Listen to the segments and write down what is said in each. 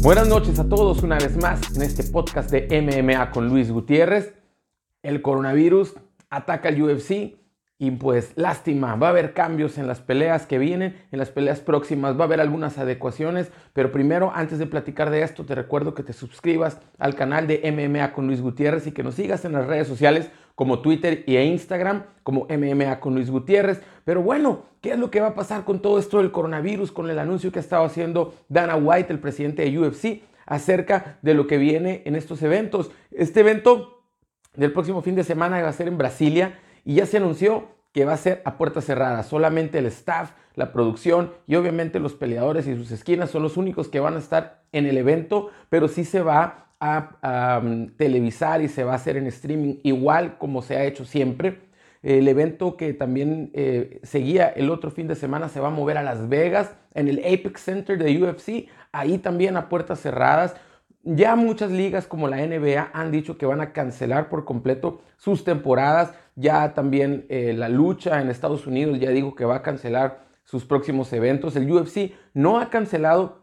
Buenas noches a todos una vez más en este podcast de MMA con Luis Gutiérrez. El coronavirus ataca al UFC y pues lástima, va a haber cambios en las peleas que vienen, en las peleas próximas, va a haber algunas adecuaciones, pero primero, antes de platicar de esto, te recuerdo que te suscribas al canal de MMA con Luis Gutiérrez y que nos sigas en las redes sociales como Twitter e Instagram, como MMA con Luis Gutiérrez. Pero bueno, ¿qué es lo que va a pasar con todo esto del coronavirus, con el anuncio que ha estado haciendo Dana White, el presidente de UFC, acerca de lo que viene en estos eventos? Este evento del próximo fin de semana va a ser en Brasilia y ya se anunció que va a ser a puertas cerradas. Solamente el staff, la producción y obviamente los peleadores y sus esquinas son los únicos que van a estar en el evento, pero sí se va a, televisar y se va a hacer en streaming igual como se ha hecho siempre. El evento que también eh, seguía el otro fin de semana se va a mover a Las Vegas, en el Apex Center de UFC, ahí también a puertas cerradas. Ya muchas ligas como la NBA han dicho que van a cancelar por completo sus temporadas. Ya también eh, la lucha en Estados Unidos ya dijo que va a cancelar sus próximos eventos. El UFC no ha cancelado,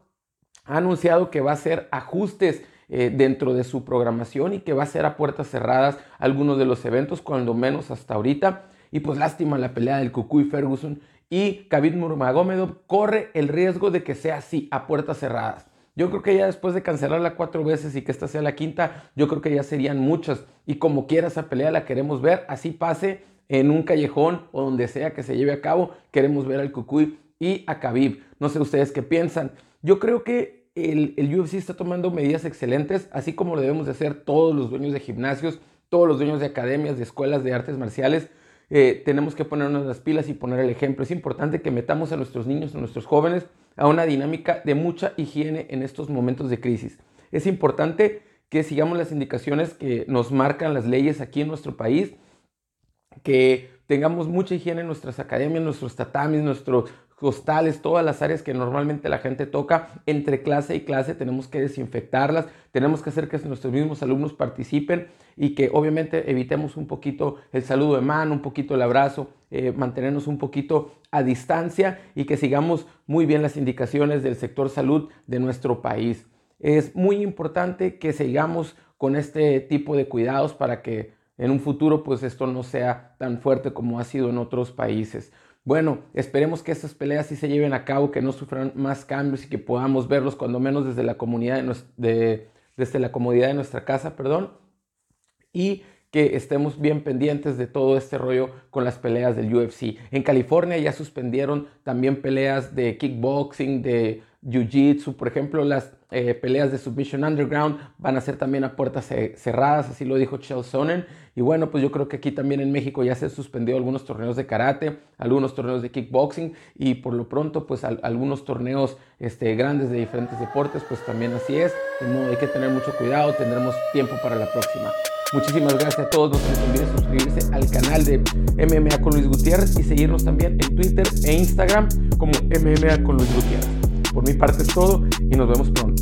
ha anunciado que va a hacer ajustes eh, dentro de su programación y que va a ser a puertas cerradas algunos de los eventos, cuando menos hasta ahorita. Y pues lástima la pelea del Cucuy Ferguson y Khabib Nurmagomedov corre el riesgo de que sea así, a puertas cerradas. Yo creo que ya después de cancelarla cuatro veces y que esta sea la quinta, yo creo que ya serían muchas. Y como quiera esa pelea la queremos ver, así pase en un callejón o donde sea que se lleve a cabo, queremos ver al Cucuy y a Khabib. No sé ustedes qué piensan. Yo creo que el, el, UFC está tomando medidas excelentes, así como lo debemos de hacer todos los dueños de gimnasios, todos los dueños de academias, de escuelas de artes marciales. Eh, tenemos que ponernos las pilas y poner el ejemplo. Es importante que metamos a nuestros niños, a nuestros jóvenes, a una dinámica de mucha higiene en estos momentos de crisis. Es importante que sigamos las indicaciones que nos marcan las leyes aquí en nuestro país, que tengamos mucha higiene en nuestras academias, nuestros tatamis, nuestros costales, todas las áreas que normalmente la gente toca, entre clase y clase tenemos que desinfectarlas, tenemos que hacer que nuestros mismos alumnos participen y que obviamente evitemos un poquito el saludo de mano, un poquito el abrazo, eh, mantenernos un poquito a distancia y que sigamos muy bien las indicaciones del sector salud de nuestro país. Es muy importante que sigamos con este tipo de cuidados para que en un futuro pues esto no sea tan fuerte como ha sido en otros países. Bueno, esperemos que estas peleas sí se lleven a cabo, que no sufran más cambios y que podamos verlos cuando menos desde la comunidad de, desde la comodidad de nuestra casa, perdón. Y que estemos bien pendientes de todo este rollo con las peleas del UFC. En California ya suspendieron también peleas de kickboxing, de jiu-jitsu, por ejemplo, las eh, peleas de Submission Underground van a ser también a puertas cerradas, así lo dijo Chell Sonnen. Y bueno, pues yo creo que aquí también en México ya se suspendió algunos torneos de karate, algunos torneos de kickboxing y por lo pronto pues algunos torneos este, grandes de diferentes deportes, pues también así es. De hay que tener mucho cuidado, tendremos tiempo para la próxima. Muchísimas gracias a todos. No se les olvide suscribirse al canal de MMA con Luis Gutiérrez y seguirnos también en Twitter e Instagram como MMA con Luis Gutiérrez. Por mi parte es todo y nos vemos pronto.